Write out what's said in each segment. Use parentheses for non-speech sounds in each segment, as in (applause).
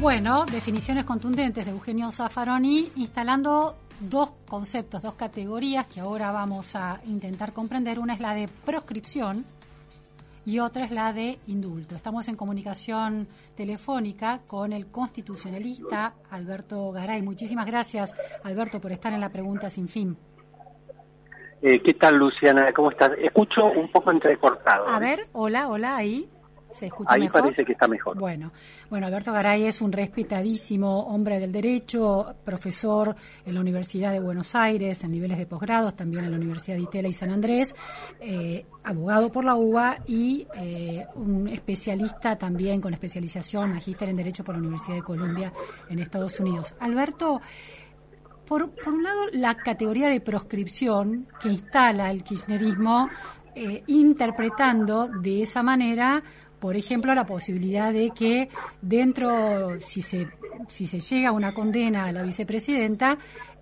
Bueno, definiciones contundentes de Eugenio Zaffaroni instalando dos conceptos, dos categorías que ahora vamos a intentar comprender. Una es la de proscripción y otra es la de indulto. Estamos en comunicación telefónica con el constitucionalista Alberto Garay. Muchísimas gracias, Alberto, por estar en la pregunta sin fin. Eh, ¿Qué tal, Luciana? ¿Cómo estás? Escucho un poco entrecortado. A ver, hola, hola, ahí. ¿Se escucha Ahí mejor? parece que está mejor. Bueno, bueno, Alberto Garay es un respetadísimo hombre del derecho, profesor en la Universidad de Buenos Aires en niveles de posgrados, también en la Universidad de Itela y San Andrés, eh, abogado por la UBA y eh, un especialista también con especialización, magíster en Derecho por la Universidad de Columbia en Estados Unidos. Alberto, por, por un lado, la categoría de proscripción que instala el kirchnerismo, eh, interpretando de esa manera, por ejemplo, la posibilidad de que dentro, si se, si se llega a una condena a la vicepresidenta,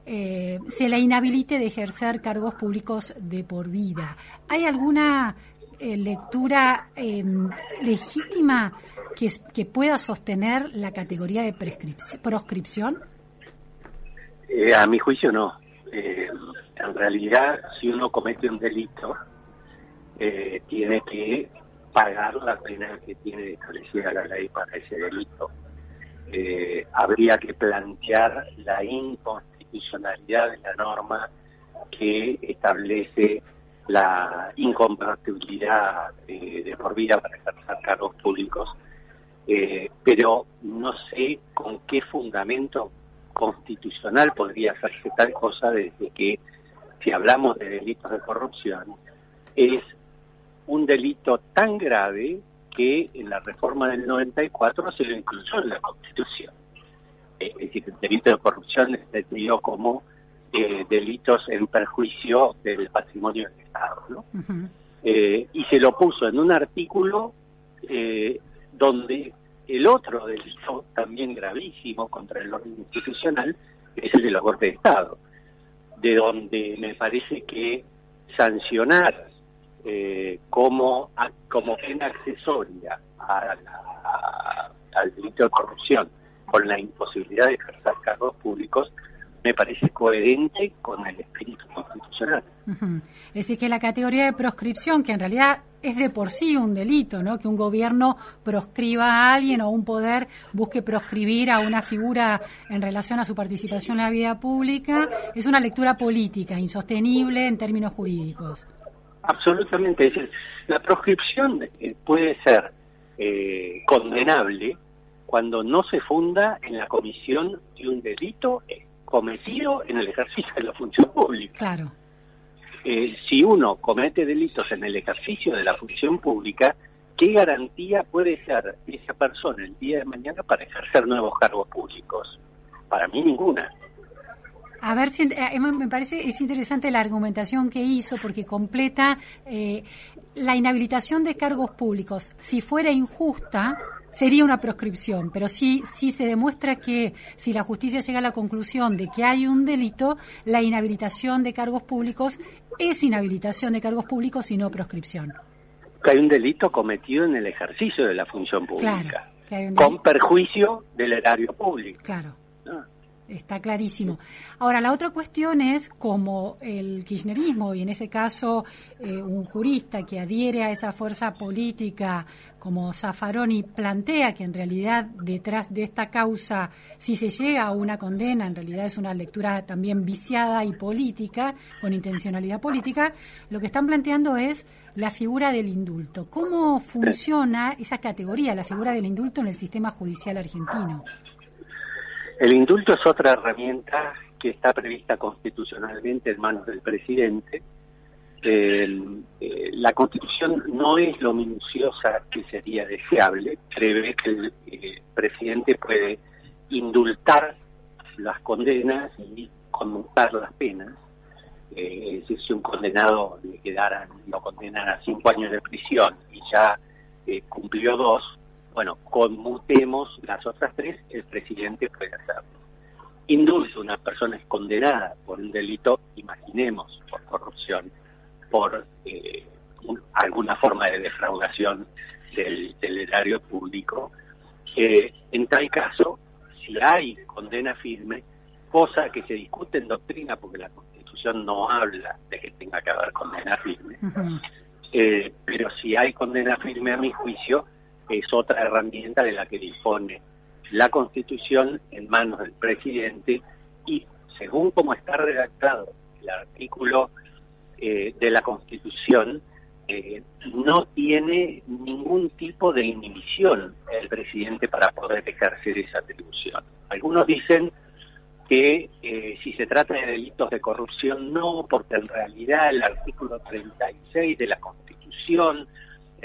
eh, se la inhabilite de ejercer cargos públicos de por vida. ¿Hay alguna eh, lectura eh, legítima que, que pueda sostener la categoría de proscripción? Eh, a mi juicio no. En realidad, si uno comete un delito, tiene que pagar la pena que tiene establecida la ley para ese delito. Eh, habría que plantear la inconstitucionalidad de la norma que establece la incompatibilidad eh, de por vida para ejercer cargos públicos, Eh, pero no sé con qué fundamento constitucional podría hacerse tal cosa desde que, si hablamos de delitos de corrupción, es un delito tan grave que en la reforma del 94 se lo incluyó en la Constitución. Eh, Es decir, el delito de corrupción es entendido como eh, delitos en perjuicio del patrimonio del Estado. ¿no? Eh, y se lo puso en un artículo eh, donde el otro delito, también gravísimo contra el orden institucional, es el de los golpes de Estado, de donde me parece que sancionar eh, como, a- como pena accesoria a la- al delito de corrupción con la imposibilidad de ejercer cargos públicos me parece coherente con el espíritu constitucional. Es decir, que la categoría de proscripción, que en realidad es de por sí un delito, ¿no? Que un gobierno proscriba a alguien o un poder busque proscribir a una figura en relación a su participación en la vida pública, es una lectura política, insostenible en términos jurídicos. Absolutamente. Es decir, la proscripción eh, puede ser eh, condenable cuando no se funda en la comisión de un delito eh, cometido en el ejercicio de la función pública. Claro. Eh, si uno comete delitos en el ejercicio de la función pública, ¿qué garantía puede ser esa persona el día de mañana para ejercer nuevos cargos públicos? Para mí ninguna. A ver, si, eh, me parece es interesante la argumentación que hizo porque completa eh, la inhabilitación de cargos públicos. Si fuera injusta, sería una proscripción, pero sí, sí se demuestra que si la justicia llega a la conclusión de que hay un delito, la inhabilitación de cargos públicos es inhabilitación de cargos públicos y no proscripción. Que hay un delito cometido en el ejercicio de la función pública, Claro, con perjuicio del erario público. Claro. Está clarísimo. Ahora, la otra cuestión es como el kirchnerismo, y en ese caso eh, un jurista que adhiere a esa fuerza política como Zaffaroni plantea que en realidad detrás de esta causa, si se llega a una condena, en realidad es una lectura también viciada y política, con intencionalidad política, lo que están planteando es la figura del indulto. ¿Cómo funciona esa categoría, la figura del indulto en el sistema judicial argentino? El indulto es otra herramienta que está prevista constitucionalmente en manos del presidente. Eh, la constitución no es lo minuciosa que sería deseable, prevé que el, eh, presidente puede indultar las condenas y conmutar las penas. Eh, es si un condenado le quedaran, lo condenan a cinco años de prisión y ya cumplió dos, bueno, conmutemos las otras tres, el presidente puede hacerlo. Indulto una persona es condenada por un delito, imaginemos, por corrupción, por eh, alguna forma de defraudación del, del erario público. en tal caso, si hay condena firme, cosa que se discute en doctrina porque la Constitución no habla de que tenga que haber condena firme, eh, pero si hay condena firme a mi juicio, es otra herramienta de la que dispone la Constitución en manos del presidente y según como está redactado el artículo eh, de la Constitución, eh, no tiene ningún tipo de inhibición el presidente para poder ejercer esa atribución. Algunos dicen que eh, si se trata de delitos de corrupción, no, porque en realidad el artículo 36 de la Constitución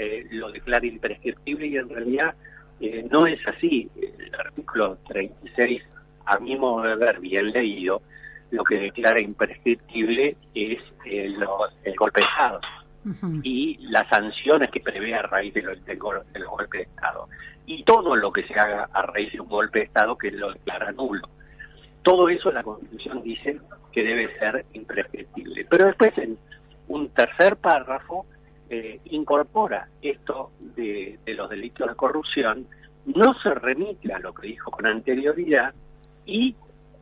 eh, lo declara imprescriptible y en realidad eh, no es así. El artículo 36, a mi modo de ver, bien leído, lo que declara imprescriptible es el, el golpe de Estado y las sanciones que prevé a raíz de, los, golpe de Estado. Y todo lo que se haga a raíz de un golpe de Estado que lo declara nulo. Todo eso la Constitución dice que debe ser imprescriptible. Pero después en un tercer párrafo eh, incorpora esto de, los delitos de corrupción, no se remite a lo que dijo con anterioridad y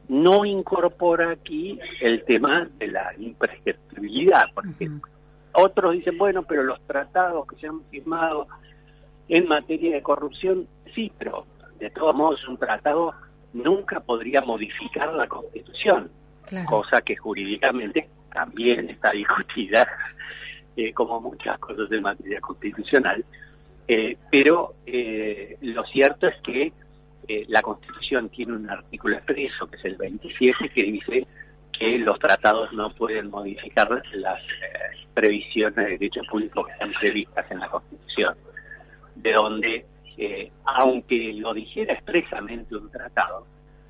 no incorpora aquí el tema de la imprescriptibilidad, por ejemplo. Otros dicen, bueno, pero los tratados que se han firmado en materia de corrupción, sí, pero de todos modos un tratado nunca podría modificar la Constitución, cosa que jurídicamente también está discutida, eh, como muchas cosas en materia constitucional. Eh, pero eh, lo cierto es que la Constitución tiene un artículo expreso, que es el 27, que dice que los tratados no pueden modificar las previsiones de derechos públicos que están previstas en la Constitución. De donde eh, aunque lo dijera expresamente un tratado,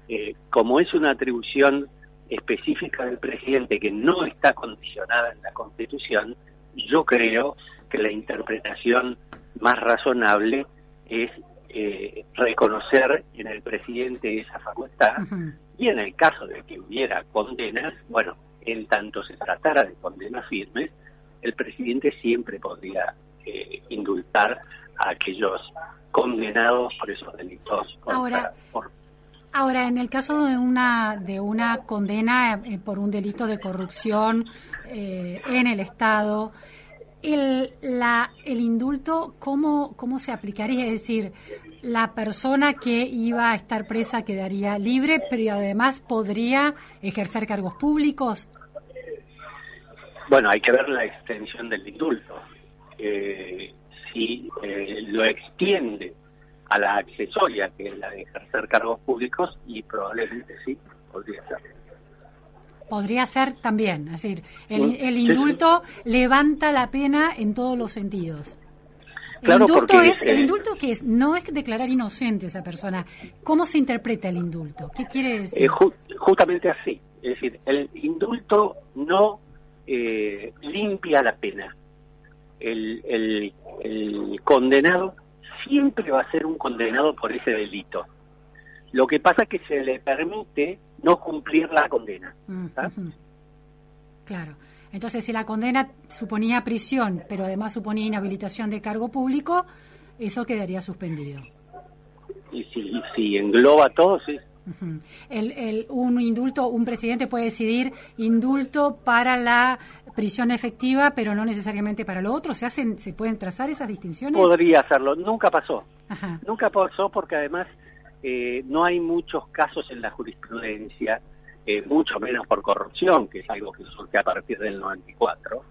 eh, como es una atribución específica del presidente que no está condicionada en la Constitución, yo creo que la interpretación más razonable es eh, reconocer en el presidente esa facultad y en el caso de que hubiera condenas, bueno, en tanto se tratara de condenas firmes, el presidente siempre podría indultar a aquellos condenados por esos delitos. ahora, ahora, en el caso de una de una condena eh, por un delito de corrupción eh, en el Estado, el, la, el indulto, ¿cómo, ¿cómo se aplicaría? Es decir, la persona que iba a estar presa quedaría libre, pero además podría ejercer cargos públicos. Bueno, hay que ver la extensión del indulto. Eh, si eh, lo extiende a la accesoria, que es la de ejercer cargos públicos, y probablemente sí, podría ser. Podría ser también, es decir, el, indulto levanta la pena en todos los sentidos. El indulto es, el eh, indulto que es, no es declarar inocente a esa persona. ¿Cómo se interpreta el indulto? ¿Qué quiere decir? Eh, justamente así. Es decir, el indulto no limpia la pena, el, el, condenado siempre va a ser un condenado por ese delito. Lo que pasa es que se le permite no cumplir la condena. Mm, claro. Entonces, si la condena suponía prisión, pero además suponía inhabilitación de cargo público, eso quedaría suspendido. Y si, si engloba todo, sí el, un indulto, un presidente puede decidir indulto para la prisión efectiva, pero no necesariamente para lo otro. ¿Se hacen, se pueden trazar esas distinciones? Podría hacerlo. Nunca pasó. Nunca pasó porque además eh, no hay muchos casos en la jurisprudencia, eh, mucho menos por corrupción, que es algo que surge a partir del 94.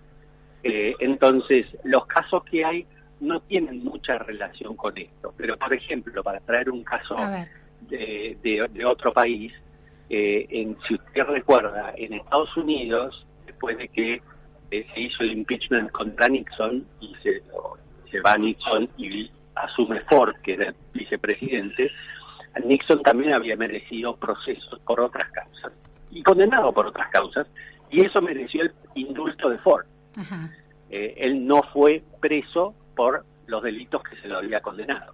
Eh, entonces, los casos que hay no tienen mucha relación con esto. Pero, por ejemplo, para traer un caso de, otro país. Eh, en, si usted recuerda, en Estados Unidos, después de que eh, se hizo el impeachment contra Nixon y se, se va Nixon y asume Ford, que era el vicepresidente, Nixon también había merecido procesos por otras causas y condenado por otras causas, y eso mereció el indulto de Ford. Eh, él no fue preso por los delitos que se lo había condenado.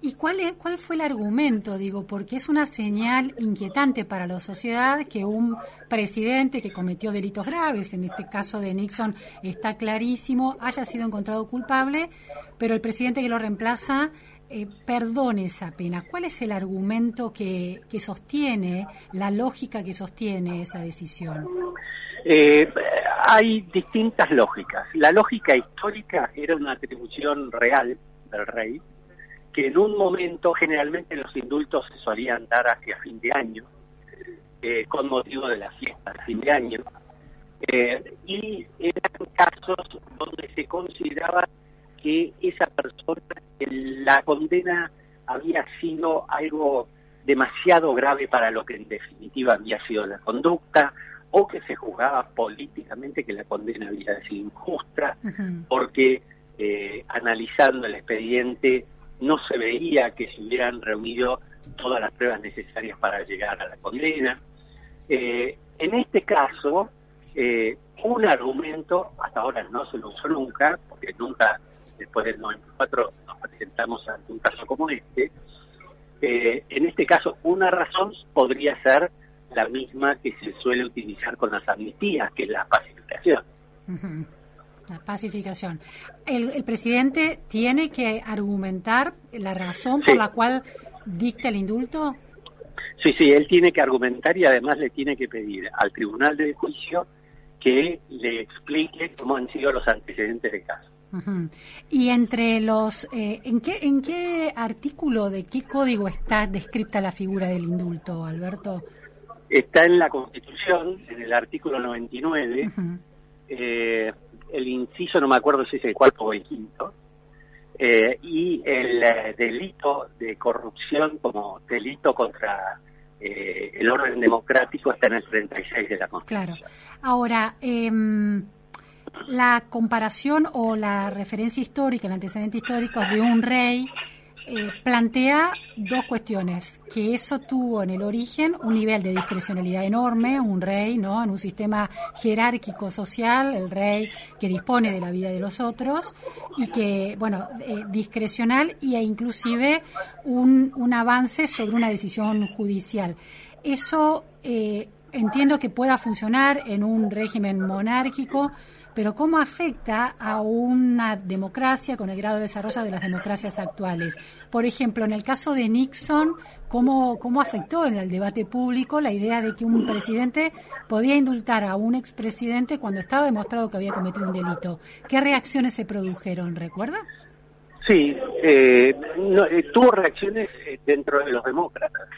¿Y cuál, es, cuál fue el argumento? Digo, porque es una señal inquietante para la sociedad que un presidente que cometió delitos graves, en este caso de Nixon está clarísimo, haya sido encontrado culpable, pero el presidente que lo reemplaza eh, perdone esa pena. ¿Cuál es el argumento que, sostiene, la lógica que sostiene esa decisión? Eh, hay distintas lógicas. La lógica histórica era una atribución real del rey, que en un momento generalmente los indultos se solían dar hacia fin de año, eh, con motivo de la fiesta de fin de año, eh, y eran casos donde se consideraba que esa persona, la condena había sido algo demasiado grave para lo que en definitiva había sido la conducta, o que se juzgaba políticamente que la condena había sido injusta, porque eh, analizando el expediente no se veía que se hubieran reunido todas las pruebas necesarias para llegar a la condena. Eh, en este caso, eh, un argumento, hasta ahora no se lo usó nunca, porque nunca, después del 94, nos presentamos ante un caso como este, eh, en este caso una razón podría ser la misma que se suele utilizar con las amnistías, que es la pacificación. La pacificación. El, presidente tiene que argumentar la razón por la cual dicta el indulto. Sí, sí, él tiene que argumentar y además le tiene que pedir al tribunal de juicio que le explique cómo han sido los antecedentes del caso. Y entre los, eh, ¿en qué en qué artículo de qué código está descrita la figura del indulto, Alberto? Está en la Constitución, en el artículo 99 el inciso, no me acuerdo si es el cuarto o el quinto, eh, y el eh, delito de corrupción como delito contra eh, el orden democrático está en el 36 de la Constitución. Claro. Ahora, em, la comparación o la referencia histórica, el antecedente histórico de un rey eh, plantea dos cuestiones, que eso tuvo en el origen un nivel de discrecionalidad enorme, un rey, ¿no? En un sistema jerárquico social, el rey que dispone de la vida de los otros y que, bueno, eh, discrecional e inclusive un, un avance sobre una decisión judicial. Eso eh, entiendo que pueda funcionar en un régimen monárquico, pero ¿cómo afecta a una democracia con el grado de desarrollo de las democracias actuales? Por ejemplo, en el caso de Nixon, ¿cómo, cómo afectó en el debate público la idea de que un presidente podía indultar a un expresidente cuando estaba demostrado que había cometido un delito? ¿Qué reacciones se produjeron, recuerda? Sí, eh, eh, tuvo reacciones eh, dentro de los demócratas.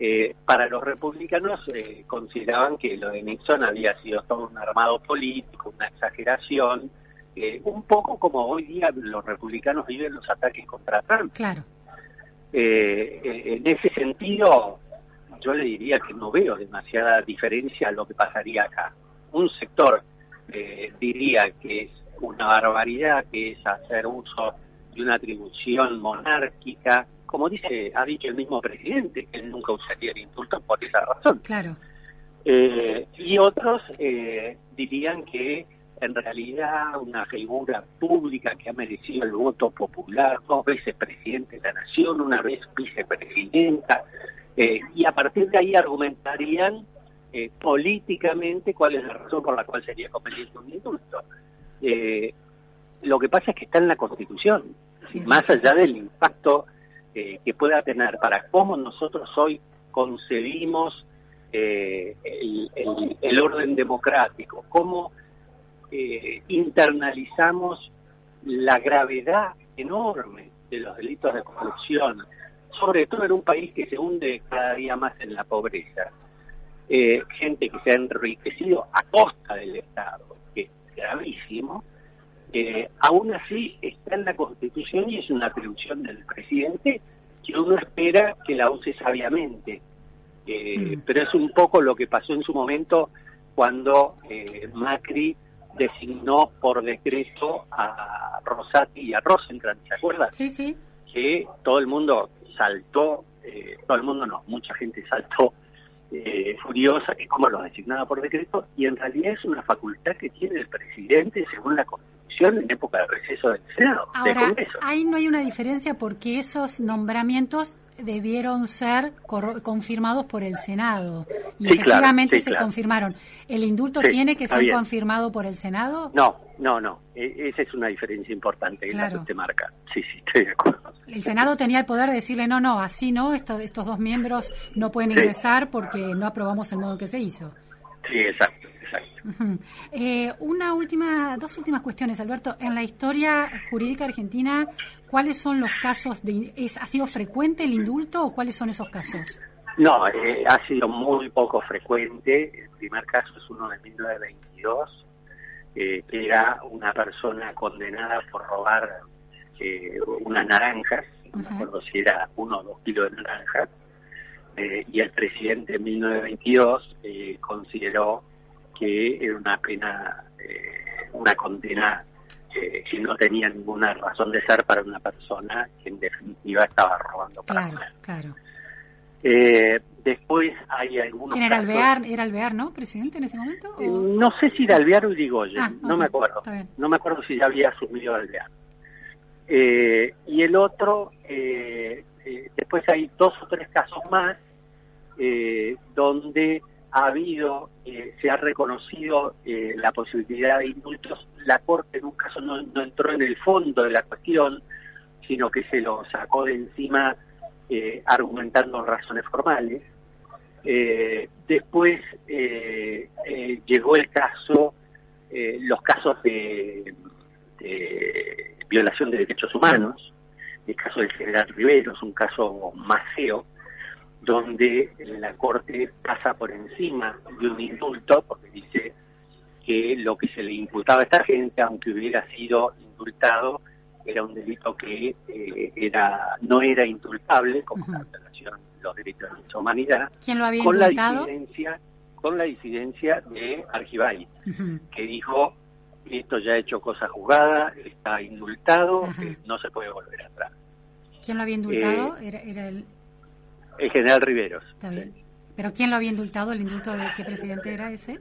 Eh, para los republicanos eh, consideraban que lo de Nixon había sido todo un armado político, una exageración, eh, un poco como hoy día los republicanos viven los ataques contra Trump. Claro. en ese sentido, yo le diría que no veo demasiada diferencia a lo que pasaría acá. Un sector diría que es una barbaridad, que es hacer uso de una atribución monárquica como dice, ha dicho el mismo presidente, que él nunca usaría el indulto por esa razón. Claro. Eh, y otros eh, dirían que en realidad una figura pública que ha merecido el voto popular, dos veces presidente de la nación, una vez vicepresidenta, eh, y a partir de ahí argumentarían políticamente cuál es la razón por la cual sería conveniente un indulto. lo que pasa es que está en la Constitución, más allá del impacto que pueda tener para cómo nosotros hoy concebimos eh, el, orden democrático, cómo eh, internalizamos la gravedad enorme de los delitos de corrupción, sobre todo en un país que se hunde cada día más en la pobreza. Eh, gente que se ha enriquecido a costa del Estado, que es gravísimo, eh, aún así está en la Constitución y es una atribución del presidente que uno espera que la use sabiamente. Eh, mm. Pero es un poco lo que pasó en su momento cuando eh, Macri designó por decreto a Rosati y a Rosenkrantz, ¿se acuerdan? Sí, sí. que todo el mundo saltó, eh, todo el mundo no, mucha gente saltó eh, furiosa que como lo designaba por decreto y en realidad es una facultad que tiene el presidente según la Constitución en época de receso del Senado. Ahora, ahí no hay una diferencia porque esos nombramientos debieron ser confirmados por el Senado y efectivamente se confirmaron. ¿El indulto tiene que ser confirmado por el Senado? No, no, no. E, esa es una diferencia importante que la que marca. Sí, sí, estoy de acuerdo. El Senado tenía el poder de decirle no, no, así no, estos, estos dos miembros no pueden ingresar porque no aprobamos el modo que se hizo. Sí, exacto. Eh, una última, dos últimas cuestiones, Alberto. En la historia jurídica argentina, ¿cuáles son los casos de, es, ha sido frecuente el indulto o cuáles son esos casos? No, eh, ha sido muy poco frecuente. El primer caso es uno de 1922, eh, que era una persona condenada por robar eh, unas naranjas, no me acuerdo si era uno o dos kilos de naranjas, y el presidente en 1922 consideró que era una pena, eh, una condena eh, que no tenía ninguna razón de ser para una persona que en definitiva estaba robando para Claro, claro. Eh, después hay algunos ¿Quién era Alvear? ¿Era Alvear, no, presidente en ese momento? No sé si era Alvear o Irigoyen, ah, no me acuerdo. No me acuerdo si ya había asumido Alvear. y el otro, después hay dos o tres casos más donde ha habido, eh, se ha reconocido eh, la posibilidad de indultos. La Corte en un caso no, entró en el fondo de la cuestión, sino que se lo sacó de encima eh, argumentando razones formales. después llegó el caso, los casos de, de, violación de derechos humanos, el caso del general Rivero es un caso más feo, donde la Corte pasa por encima de un indulto, porque dice que lo que se le imputaba a esta gente, aunque hubiera sido indultado, era un delito que eh, era no era indultable, como la violación de los derechos de la humanidad, ¿Quién lo había con la disidencia con la disidencia de Argibay, que dijo esto ya ha hecho cosa jugada, está indultado, no se puede volver atrás. ¿Quién lo había indultado? Eh, era, era el, el general Riveros. Está bien. ¿Pero quién lo había indultado? ¿El indulto de qué presidente era ese?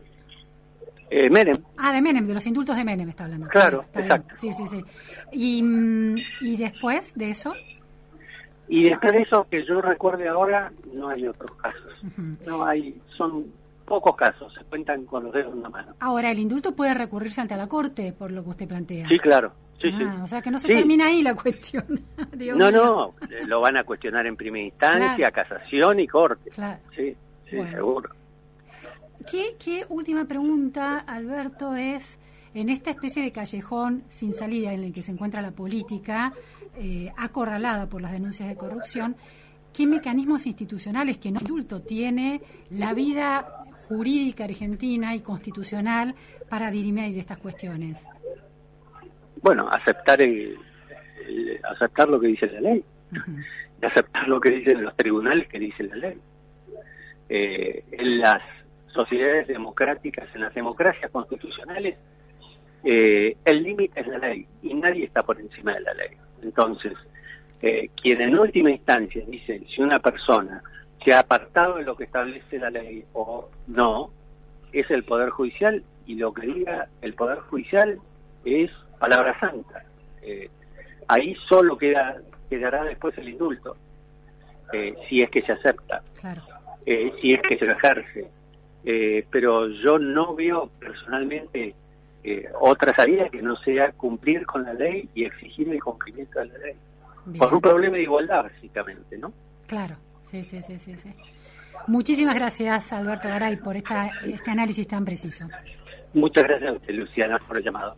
Eh, Menem. Ah, de Menem, de los indultos de Menem está hablando. Claro, exacto. Sí, sí, sí. Y, mm, y después de eso. Y después de eso, que yo recuerde ahora, no hay otros casos. No hay, son pocos casos, se cuentan con los dedos en la mano. Ahora, el indulto puede recurrirse ante la Corte, por lo que usted plantea. Sí, claro. Sí, ah, O sea que no se termina ahí la (laughs) cuestión. no, no, lo van a cuestionar en primera instancia, casación y corte. Claro. Sí, sí, seguro. ¿Qué, ¿Qué última pregunta, Alberto, es en esta especie de callejón sin salida en el que se encuentra la política, eh, acorralada por las denuncias de corrupción, ¿qué mecanismos institucionales que no indulto tiene la vida jurídica argentina y constitucional para dirimir estas cuestiones? Bueno, aceptar el, aceptar lo que dice la ley, y aceptar lo que dicen los tribunales que dicen la ley. Eh, en las sociedades democráticas, en las democracias constitucionales, eh, el límite es la ley y nadie está por encima de la ley. Entonces, eh, quien en última instancia dice si una persona se ha apartado de lo que establece la ley o no, es el Poder Judicial y lo que diga el Poder Judicial es palabra santa. Eh, ahí solo queda quedará después el indulto, eh, si es que se acepta, eh, si es que se ejerce. pero yo no veo personalmente otra salida que no sea cumplir con la ley y exigir el cumplimiento de la ley. Por un problema de igualdad, básicamente, ¿no? Claro, sí, sí, sí, sí. sí. Muchísimas gracias, Alberto Garay, por esta, este análisis tan preciso. Muchas gracias a usted, Luciana, por el llamado.